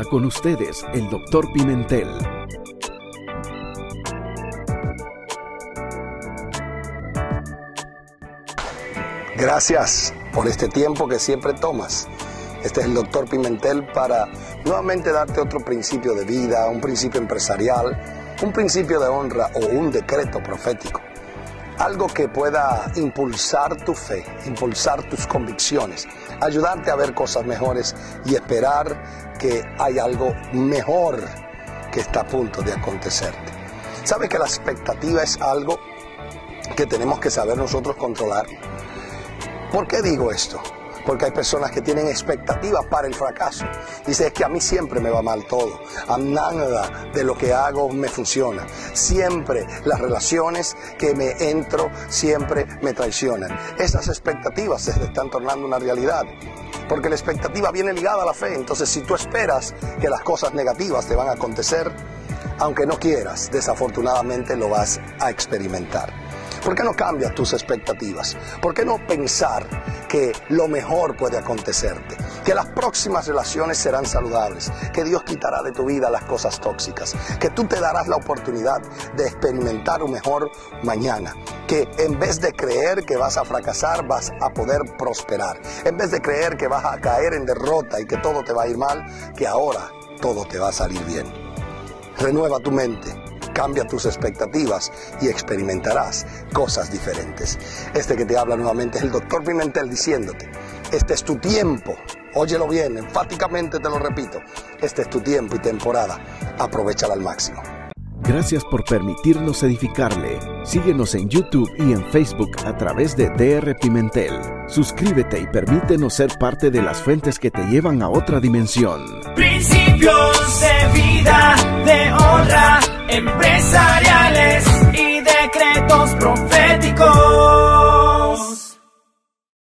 con ustedes el doctor Pimentel. Gracias por este tiempo que siempre tomas. Este es el doctor Pimentel para nuevamente darte otro principio de vida, un principio empresarial, un principio de honra o un decreto profético. Algo que pueda impulsar tu fe, impulsar tus convicciones, ayudarte a ver cosas mejores y esperar que hay algo mejor que está a punto de acontecerte. ¿Sabe que la expectativa es algo que tenemos que saber nosotros controlar? ¿Por qué digo esto? Porque hay personas que tienen expectativas para el fracaso. Dice, es que a mí siempre me va mal todo. A nada de lo que hago me funciona. Siempre las relaciones que me entro siempre me traicionan. Esas expectativas se están tornando una realidad. Porque la expectativa viene ligada a la fe. Entonces, si tú esperas que las cosas negativas te van a acontecer, aunque no quieras, desafortunadamente lo vas a experimentar. ¿Por qué no cambias tus expectativas? ¿Por qué no pensar que lo mejor puede acontecerte? Que las próximas relaciones serán saludables, que Dios quitará de tu vida las cosas tóxicas, que tú te darás la oportunidad de experimentar un mejor mañana, que en vez de creer que vas a fracasar, vas a poder prosperar, en vez de creer que vas a caer en derrota y que todo te va a ir mal, que ahora todo te va a salir bien. Renueva tu mente cambia tus expectativas y experimentarás cosas diferentes. Este que te habla nuevamente es el doctor Pimentel diciéndote, este es tu tiempo, óyelo bien, enfáticamente te lo repito, este es tu tiempo y temporada, aprovechala al máximo. Gracias por permitirnos edificarle. Síguenos en YouTube y en Facebook a través de DR Pimentel. Suscríbete y permítenos ser parte de las fuentes que te llevan a otra dimensión. Principios de vida. aos profetas.